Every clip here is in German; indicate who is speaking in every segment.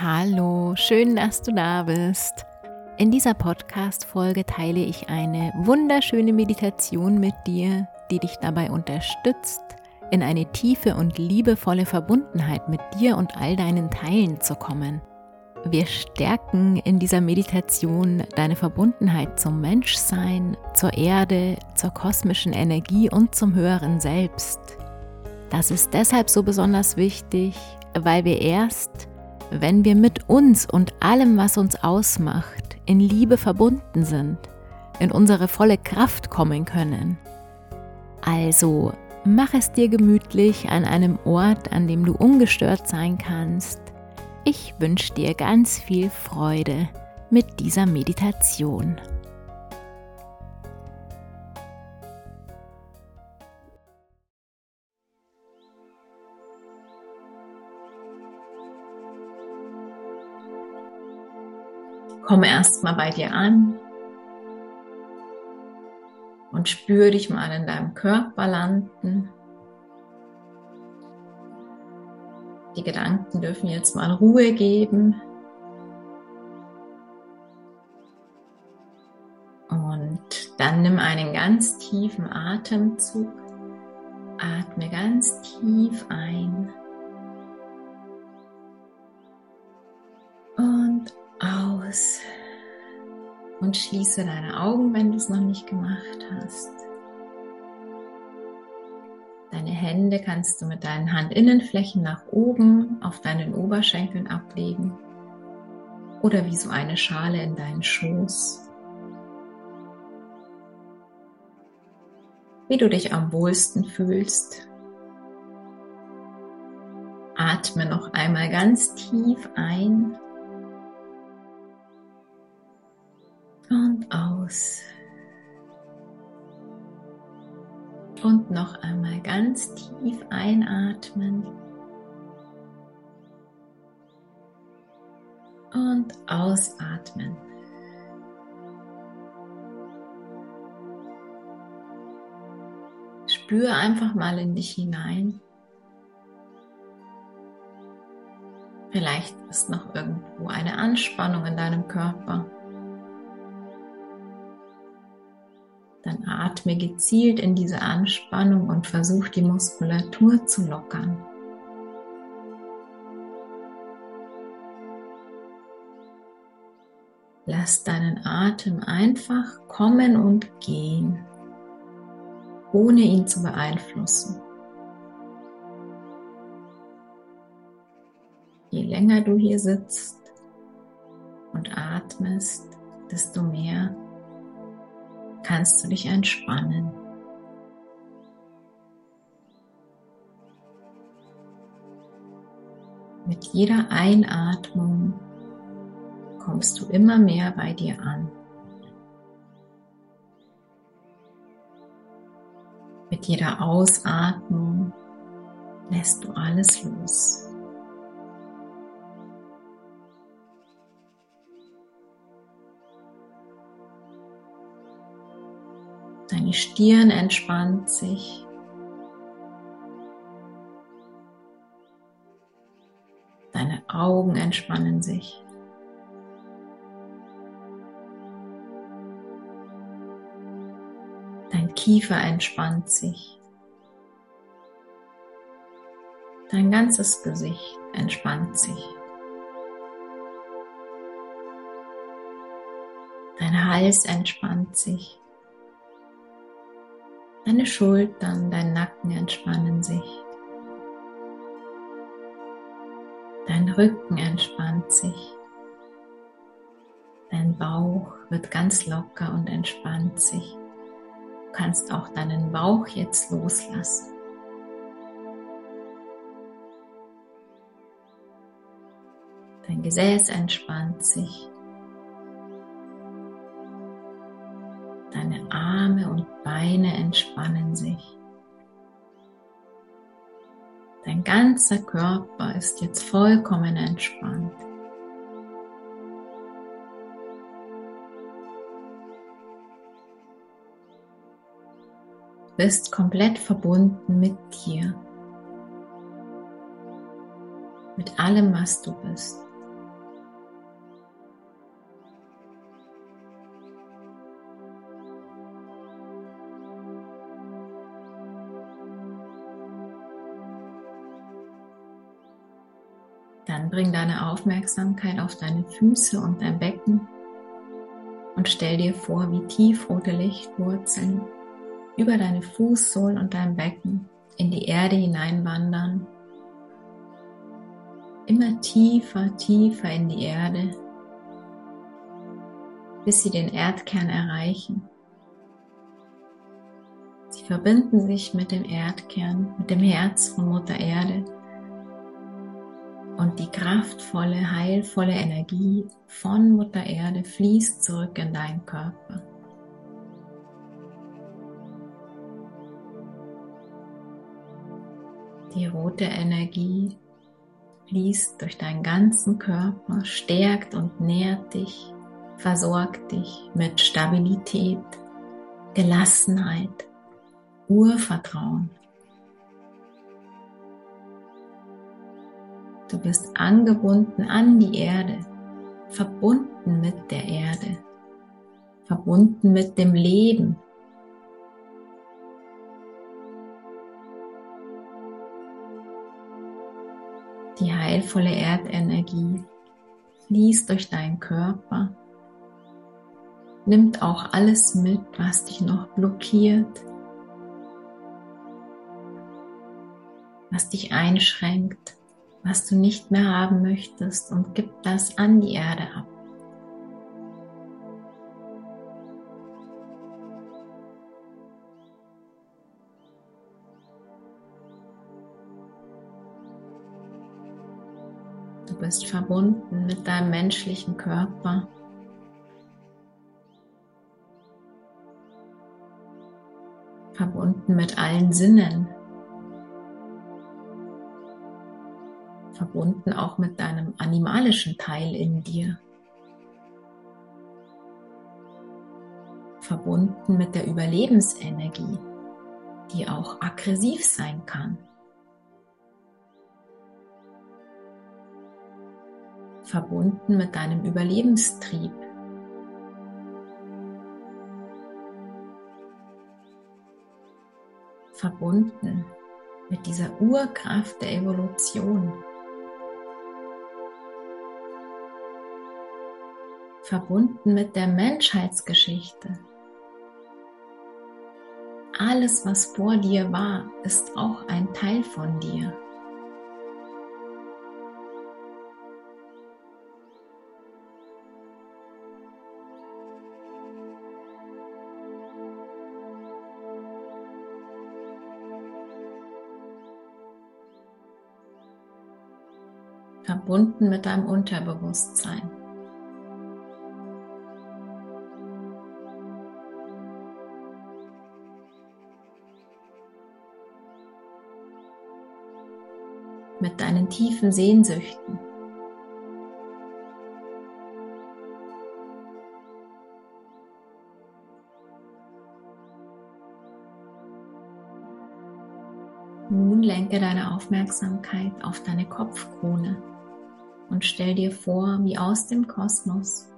Speaker 1: Hallo, schön, dass du da bist. In dieser Podcast-Folge teile ich eine wunderschöne Meditation mit dir, die dich dabei unterstützt, in eine tiefe und liebevolle Verbundenheit mit dir und all deinen Teilen zu kommen. Wir stärken in dieser Meditation deine Verbundenheit zum Menschsein, zur Erde, zur kosmischen Energie und zum höheren Selbst. Das ist deshalb so besonders wichtig, weil wir erst wenn wir mit uns und allem, was uns ausmacht, in Liebe verbunden sind, in unsere volle Kraft kommen können. Also mach es dir gemütlich an einem Ort, an dem du ungestört sein kannst. Ich wünsche dir ganz viel Freude mit dieser Meditation. Komm erstmal bei dir an und spür dich mal in deinem Körper landen. Die Gedanken dürfen jetzt mal Ruhe geben. Und dann nimm einen ganz tiefen Atemzug. Atme ganz tief ein. Aus und schließe deine Augen, wenn du es noch nicht gemacht hast. Deine Hände kannst du mit deinen Handinnenflächen nach oben auf deinen Oberschenkeln ablegen oder wie so eine Schale in deinen Schoß. Wie du dich am wohlsten fühlst. Atme noch einmal ganz tief ein und aus. Und noch einmal ganz tief einatmen. Und ausatmen. Spüre einfach mal in dich hinein. Vielleicht ist noch irgendwo eine Anspannung in deinem Körper. Dann atme gezielt in diese Anspannung und versuch die Muskulatur zu lockern. Lass deinen Atem einfach kommen und gehen, ohne ihn zu beeinflussen. Je länger du hier sitzt und atmest, desto mehr kannst du dich entspannen. Mit jeder Einatmung kommst du immer mehr bei dir an. Mit jeder Ausatmung lässt du alles los. Stirn entspannt sich. Deine Augen entspannen sich. Dein Kiefer entspannt sich. Dein ganzes Gesicht entspannt sich. Dein Hals entspannt sich. Deine Schultern, dein Nacken entspannen sich. Dein Rücken entspannt sich. Dein Bauch wird ganz locker und entspannt sich. Du kannst auch deinen Bauch jetzt loslassen. Dein Gesäß entspannt sich. Beine entspannen sich. Dein ganzer Körper ist jetzt vollkommen entspannt. Du bist komplett verbunden mit dir, mit allem, was du bist. Bring deine Aufmerksamkeit auf deine Füße und dein Becken und stell dir vor, wie tiefrote Lichtwurzeln über deine Fußsohlen und dein Becken in die Erde hineinwandern. Immer tiefer, tiefer in die Erde, bis sie den Erdkern erreichen. Sie verbinden sich mit dem Erdkern, mit dem Herz von Mutter Erde und die kraftvolle, heilvolle Energie von Mutter Erde fließt zurück in deinen Körper. Die rote Energie fließt durch deinen ganzen Körper, stärkt und nährt dich, versorgt dich mit Stabilität, Gelassenheit, Urvertrauen. Du bist angebunden an die Erde, verbunden mit der Erde, verbunden mit dem Leben. Die heilvolle Erdenergie fließt durch deinen Körper, nimmt auch alles mit, was dich noch blockiert, was dich einschränkt was du nicht mehr haben möchtest und gib das an die Erde ab. Du bist verbunden mit deinem menschlichen Körper. Verbunden mit allen Sinnen, verbunden auch mit deinem animalischen Teil in dir. Verbunden mit der Überlebensenergie, die auch aggressiv sein kann. Verbunden mit deinem Überlebenstrieb. Verbunden mit dieser Urkraft der Evolution. Verbunden mit der Menschheitsgeschichte. Alles, was vor dir war, ist auch ein Teil von dir. verbunden mit deinem Unterbewusstsein. Mit deinen tiefen Sehnsüchten. Nun lenke deine Aufmerksamkeit auf deine Kopfkrone und stell dir vor, wie aus dem Kosmos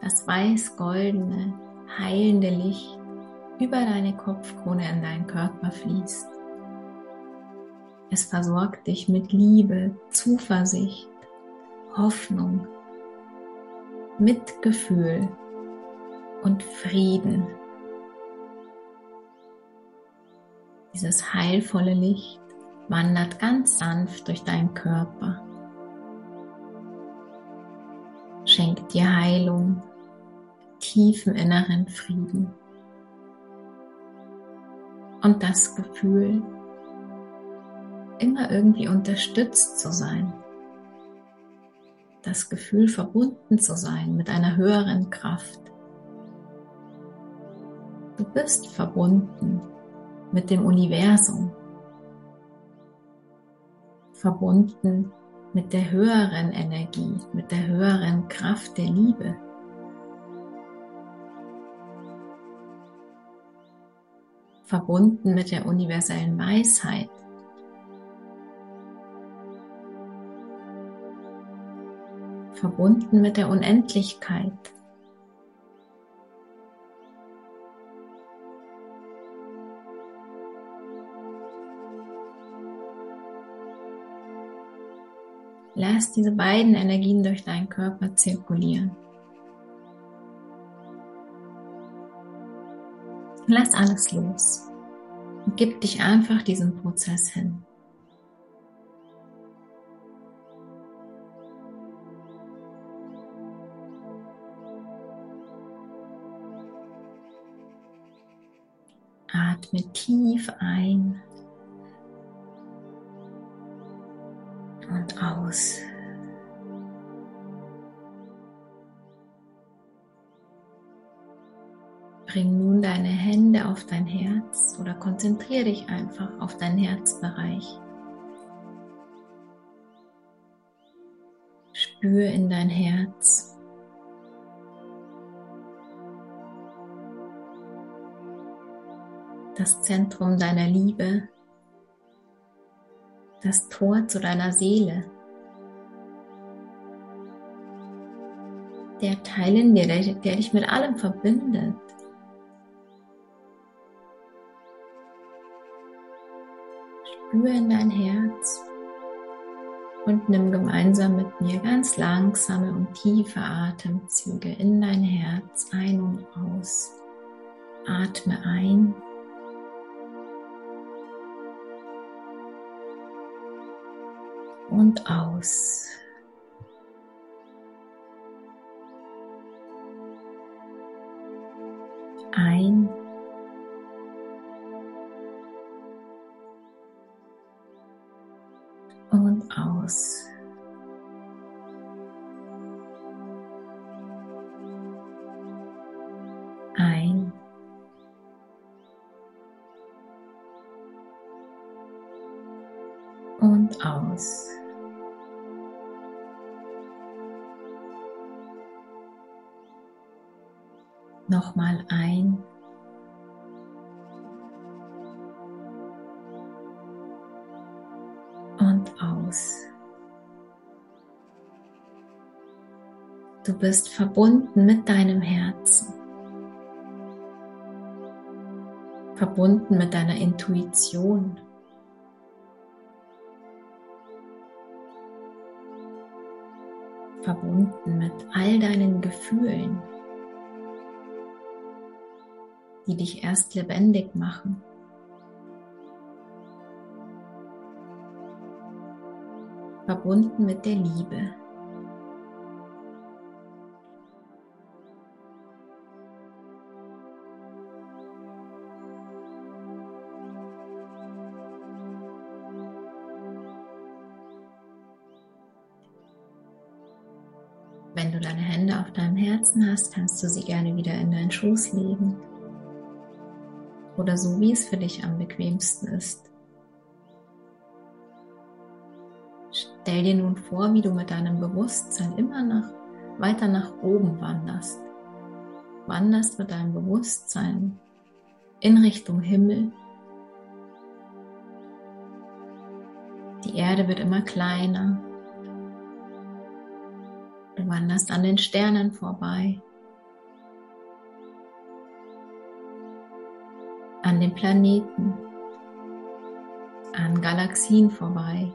Speaker 1: das weiß-goldene, heilende Licht über deine Kopfkrone in deinen Körper fließt. Es versorgt dich mit Liebe, Zuversicht, Hoffnung, Mitgefühl und Frieden. Dieses heilvolle Licht wandert ganz sanft durch deinen Körper, schenkt dir Heilung, tiefen inneren Frieden und das Gefühl, immer irgendwie unterstützt zu sein. Das Gefühl, verbunden zu sein mit einer höheren Kraft. Du bist verbunden mit dem Universum, verbunden mit der höheren Energie, mit der höheren Kraft der Liebe. Verbunden mit der universellen Weisheit, verbunden mit der Unendlichkeit. Lass diese beiden Energien durch deinen Körper zirkulieren. Lass alles los und gib dich einfach diesem Prozess hin. Atme tief ein und aus. Bring nun deine Hände auf dein Herz oder konzentriere dich einfach auf deinen Herzbereich. Spür in dein Herz. Das Zentrum deiner Liebe, das Tor zu deiner Seele. Der Teil in dir, der, der dich mit allem verbindet. Spür in dein Herz und nimm gemeinsam mit mir ganz langsame und tiefe Atemzüge in dein Herz ein und aus. Atme ein. Und aus. Ein. und aus. Ein. Und aus. Nochmal ein. aus. Du bist verbunden mit deinem Herzen, verbunden mit deiner Intuition. Verbunden mit all deinen Gefühlen, die dich erst lebendig machen. verbunden mit der Liebe. Wenn du deine Hände auf deinem Herzen hast, kannst du sie gerne wieder in deinen Schoß legen oder so, wie es für dich am bequemsten ist. Stell dir nun vor, wie du mit deinem Bewusstsein immer nach, weiter nach oben wanderst. Wanderst mit deinem Bewusstsein in Richtung Himmel. Die Erde wird immer kleiner. Du wanderst an den Sternen vorbei. An den Planeten. An Galaxien vorbei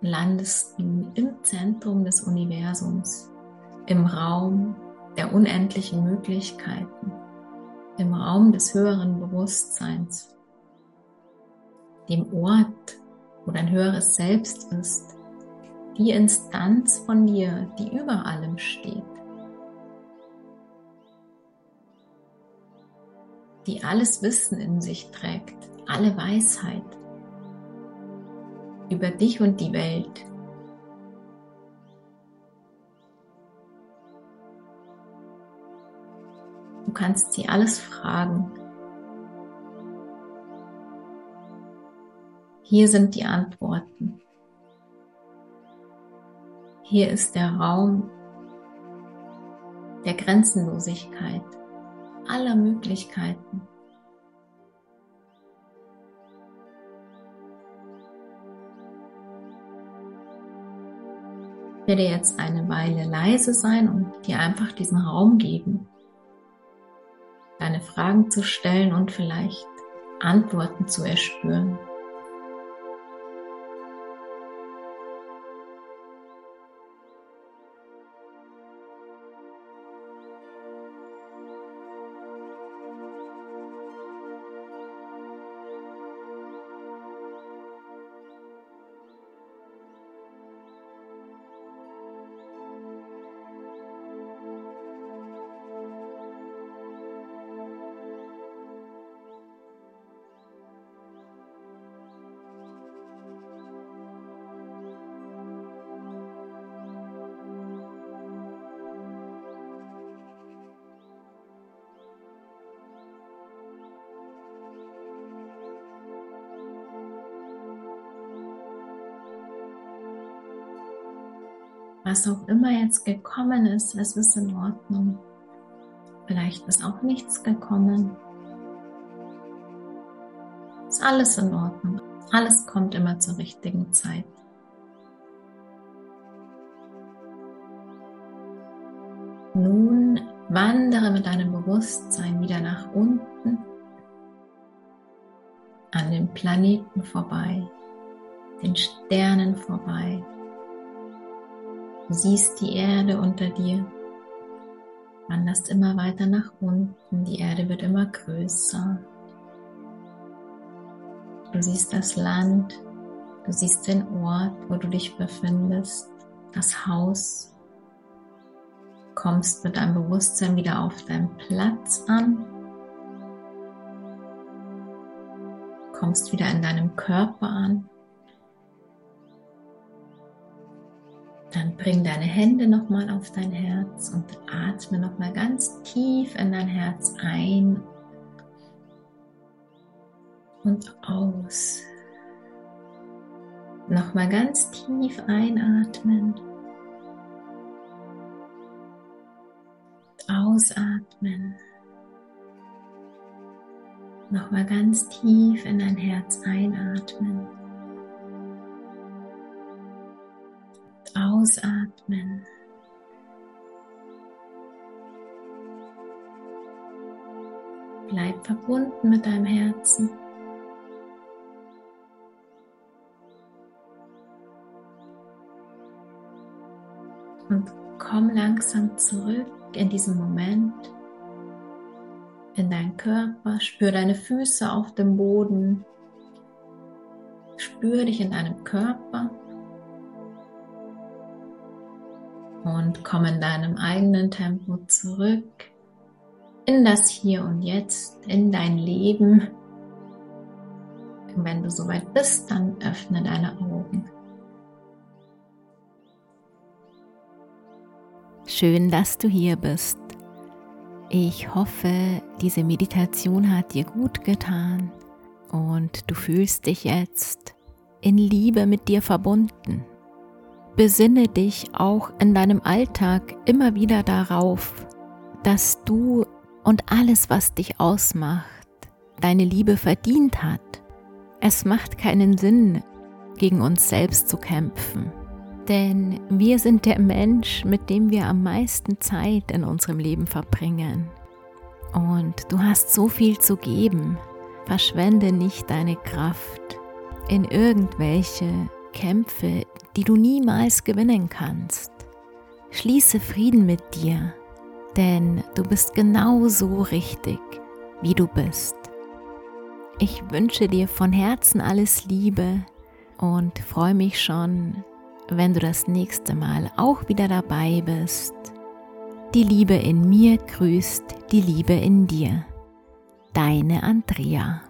Speaker 1: landest nun im Zentrum des Universums, im Raum der unendlichen Möglichkeiten, im Raum des höheren Bewusstseins, dem Ort, wo dein höheres Selbst ist, die Instanz von dir, die über allem steht, die alles Wissen in sich trägt, alle Weisheit über dich und die Welt. Du kannst sie alles fragen. Hier sind die Antworten. Hier ist der Raum der Grenzenlosigkeit, aller Möglichkeiten. werde jetzt eine Weile leise sein und dir einfach diesen Raum geben, deine Fragen zu stellen und vielleicht Antworten zu erspüren. Was auch immer jetzt gekommen ist, es ist in Ordnung. Vielleicht ist auch nichts gekommen. Ist alles in Ordnung. Alles kommt immer zur richtigen Zeit. Nun wandere mit deinem Bewusstsein wieder nach unten an den Planeten vorbei, den Sternen vorbei. Du siehst die Erde unter dir, wanderst immer weiter nach unten, die Erde wird immer größer. Du siehst das Land, du siehst den Ort, wo du dich befindest, das Haus, kommst mit deinem Bewusstsein wieder auf deinen Platz an, kommst wieder in deinem Körper an. Dann bring deine Hände nochmal auf dein Herz und atme nochmal ganz tief in dein Herz ein und aus. Nochmal ganz tief einatmen. Ausatmen. Nochmal ganz tief in dein Herz einatmen. Ausatmen. Bleib verbunden mit deinem Herzen. Und komm langsam zurück in diesem Moment in deinen Körper. Spür deine Füße auf dem Boden. Spür dich in deinem Körper. Und komm in deinem eigenen Tempo zurück in das Hier und Jetzt, in dein Leben. Und wenn du soweit bist, dann öffne deine Augen.
Speaker 2: Schön, dass du hier bist. Ich hoffe, diese Meditation hat dir gut getan und du fühlst dich jetzt in Liebe mit dir verbunden. Besinne dich auch in deinem Alltag immer wieder darauf, dass du und alles, was dich ausmacht, deine Liebe verdient hat. Es macht keinen Sinn, gegen uns selbst zu kämpfen. Denn wir sind der Mensch, mit dem wir am meisten Zeit in unserem Leben verbringen. Und du hast so viel zu geben. Verschwende nicht deine Kraft in irgendwelche Kämpfe, die du niemals gewinnen kannst. Schließe Frieden mit dir, denn du bist genau so richtig, wie du bist. Ich wünsche dir von Herzen alles Liebe und freue mich schon, wenn du das nächste Mal auch wieder dabei bist. Die Liebe in mir grüßt die Liebe in dir. Deine Andrea.